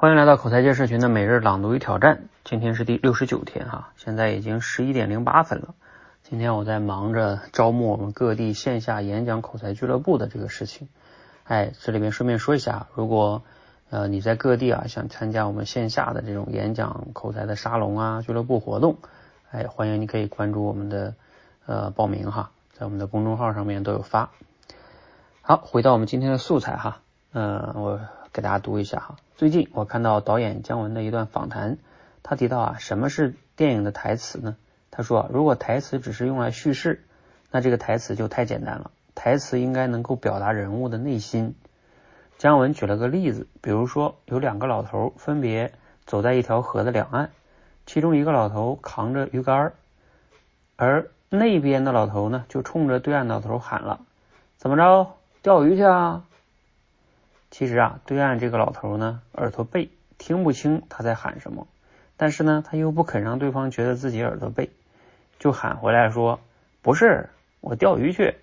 欢迎来到口才界社群的每日朗读与挑战，今天是第六十九天哈，现在已经十一点零八分了。今天我在忙着招募我们各地线下演讲口才俱乐部的这个事情。哎，这里边顺便说一下，如果呃你在各地啊想参加我们线下的这种演讲口才的沙龙啊俱乐部活动，哎，欢迎你可以关注我们的呃报名哈，在我们的公众号上面都有发。好，回到我们今天的素材哈，嗯，我。给大家读一下哈。最近我看到导演姜文的一段访谈，他提到啊，什么是电影的台词呢？他说，如果台词只是用来叙事，那这个台词就太简单了。台词应该能够表达人物的内心。姜文举了个例子，比如说有两个老头分别走在一条河的两岸，其中一个老头扛着鱼竿，而那边的老头呢，就冲着对岸老头喊了：“怎么着，钓鱼去啊？”其实啊，对岸这个老头呢，耳朵背，听不清他在喊什么，但是呢，他又不肯让对方觉得自己耳朵背，就喊回来说：“不是，我钓鱼去。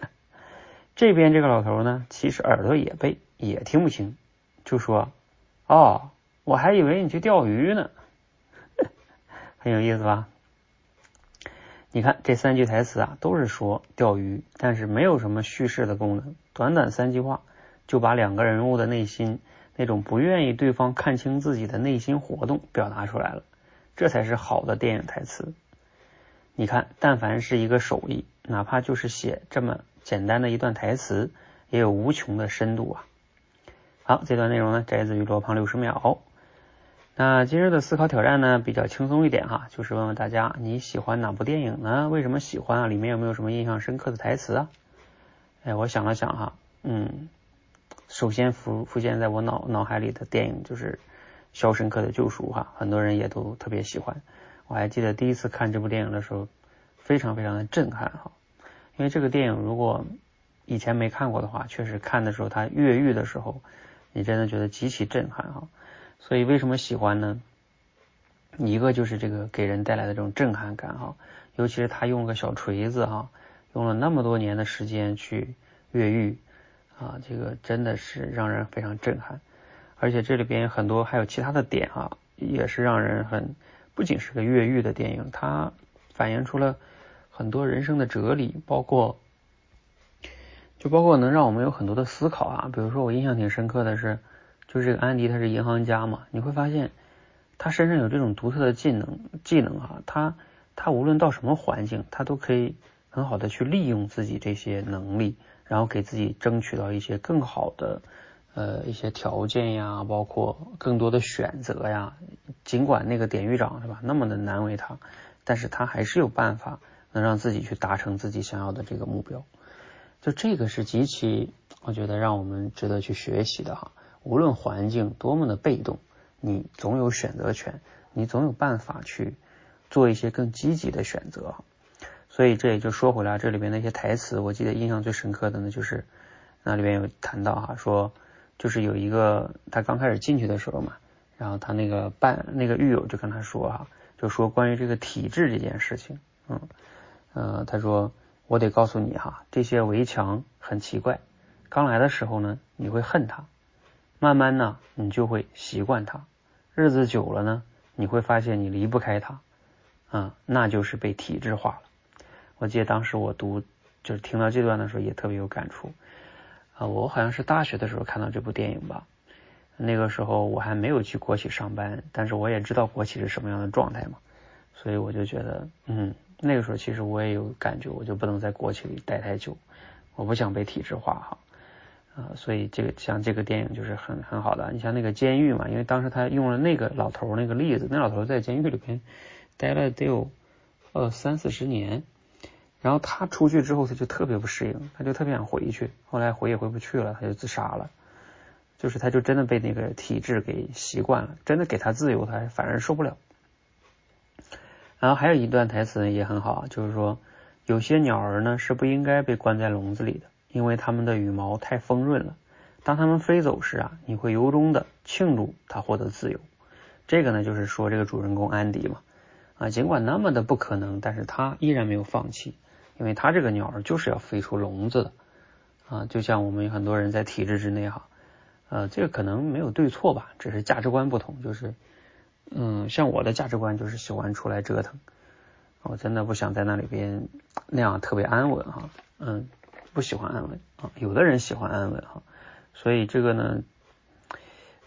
”这边这个老头呢，其实耳朵也背，也听不清，就说：“哦，我还以为你去钓鱼呢。”很有意思吧？你看这三句台词啊，都是说钓鱼，但是没有什么叙事的功能，短短三句话。就把两个人物的内心那种不愿意对方看清自己的内心活动表达出来了，这才是好的电影台词。你看，但凡是一个手艺，哪怕就是写这么简单的一段台词，也有无穷的深度啊。好，这段内容呢摘自于罗胖六十秒。那今日的思考挑战呢比较轻松一点哈，就是问问大家你喜欢哪部电影呢？为什么喜欢啊？里面有没有什么印象深刻的台词啊？哎，我想了想哈，嗯。首先浮浮现在我脑脑海里的电影就是《肖申克的救赎》哈，很多人也都特别喜欢。我还记得第一次看这部电影的时候，非常非常的震撼哈。因为这个电影如果以前没看过的话，确实看的时候他越狱的时候，你真的觉得极其震撼哈。所以为什么喜欢呢？一个就是这个给人带来的这种震撼感哈，尤其是他用个小锤子哈，用了那么多年的时间去越狱。啊，这个真的是让人非常震撼，而且这里边很多还有其他的点啊，也是让人很不仅是个越狱的电影，它反映出了很多人生的哲理，包括就包括能让我们有很多的思考啊。比如说我印象挺深刻的是，就是这个安迪他是银行家嘛，你会发现他身上有这种独特的技能技能啊，他他无论到什么环境，他都可以很好的去利用自己这些能力。然后给自己争取到一些更好的呃一些条件呀，包括更多的选择呀。尽管那个典狱长是吧，那么的难为他，但是他还是有办法能让自己去达成自己想要的这个目标。就这个是极其我觉得让我们值得去学习的哈。无论环境多么的被动，你总有选择权，你总有办法去做一些更积极的选择。所以这也就说回来，这里边那些台词，我记得印象最深刻的呢，就是那里边有谈到哈，说就是有一个他刚开始进去的时候嘛，然后他那个伴那个狱友就跟他说哈，就说关于这个体制这件事情，嗯呃，他说我得告诉你哈，这些围墙很奇怪，刚来的时候呢你会恨它，慢慢呢你就会习惯它，日子久了呢你会发现你离不开它，啊，那就是被体制化了。我记得当时我读，就是听到这段的时候也特别有感触啊！我好像是大学的时候看到这部电影吧，那个时候我还没有去国企上班，但是我也知道国企是什么样的状态嘛，所以我就觉得，嗯，那个时候其实我也有感觉，我就不能在国企里待太久，我不想被体制化哈啊！所以这个像这个电影就是很很好的，你像那个监狱嘛，因为当时他用了那个老头那个例子，那老头在监狱里边待了得有呃三四十年。然后他出去之后，他就特别不适应，他就特别想回去。后来回也回不去了，他就自杀了。就是他就真的被那个体制给习惯了，真的给他自由，他反而受不了。然后还有一段台词也很好，就是说有些鸟儿呢是不应该被关在笼子里的，因为它们的羽毛太丰润了。当它们飞走时啊，你会由衷的庆祝它获得自由。这个呢就是说这个主人公安迪嘛，啊，尽管那么的不可能，但是他依然没有放弃。因为它这个鸟儿就是要飞出笼子的啊，就像我们很多人在体制之内哈，呃，这个可能没有对错吧，只是价值观不同。就是，嗯，像我的价值观就是喜欢出来折腾，我真的不想在那里边那样特别安稳哈，嗯，不喜欢安稳啊。有的人喜欢安稳哈，所以这个呢，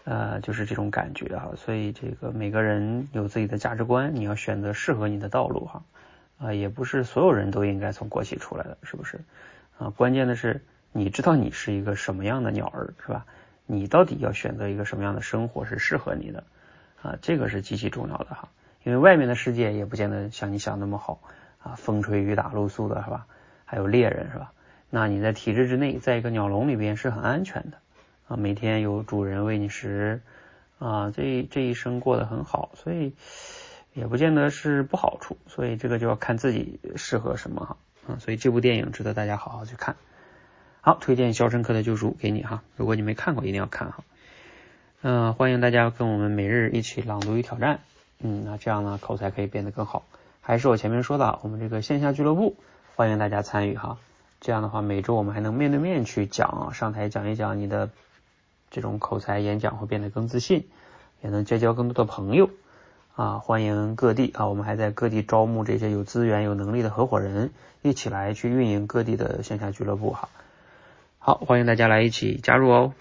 呃，就是这种感觉哈。所以这个每个人有自己的价值观，你要选择适合你的道路哈。啊也不是所有人都应该从国企出来的，是不是？啊，关键的是你知道你是一个什么样的鸟儿，是吧？你到底要选择一个什么样的生活是适合你的啊？这个是极其重要的哈，因为外面的世界也不见得像你想那么好啊，风吹雨打露宿的是吧？还有猎人是吧？那你在体制之内，在一个鸟笼里边是很安全的啊，每天有主人喂你食啊，这这一生过得很好，所以也不见得是不好处，所以这个就要看自己适合什么哈，嗯，所以这部电影值得大家好好去看。好，推荐《肖申克的救赎》给你哈，如果你没看过，一定要看哈。嗯，欢迎大家跟我们每日一起朗读与挑战，嗯，那这样呢，口才可以变得更好。还是我前面说的，我们这个线下俱乐部，欢迎大家参与哈。这样的话，每周我们还能面对面去讲，上台讲一讲你的这种口才演讲会变得更自信，也能结交更多的朋友啊。欢迎各地啊，我们还在各地招募这些有资源、有能力的合伙人，一起来去运营各地的线下俱乐部哈。好，欢迎大家来一起加入哦。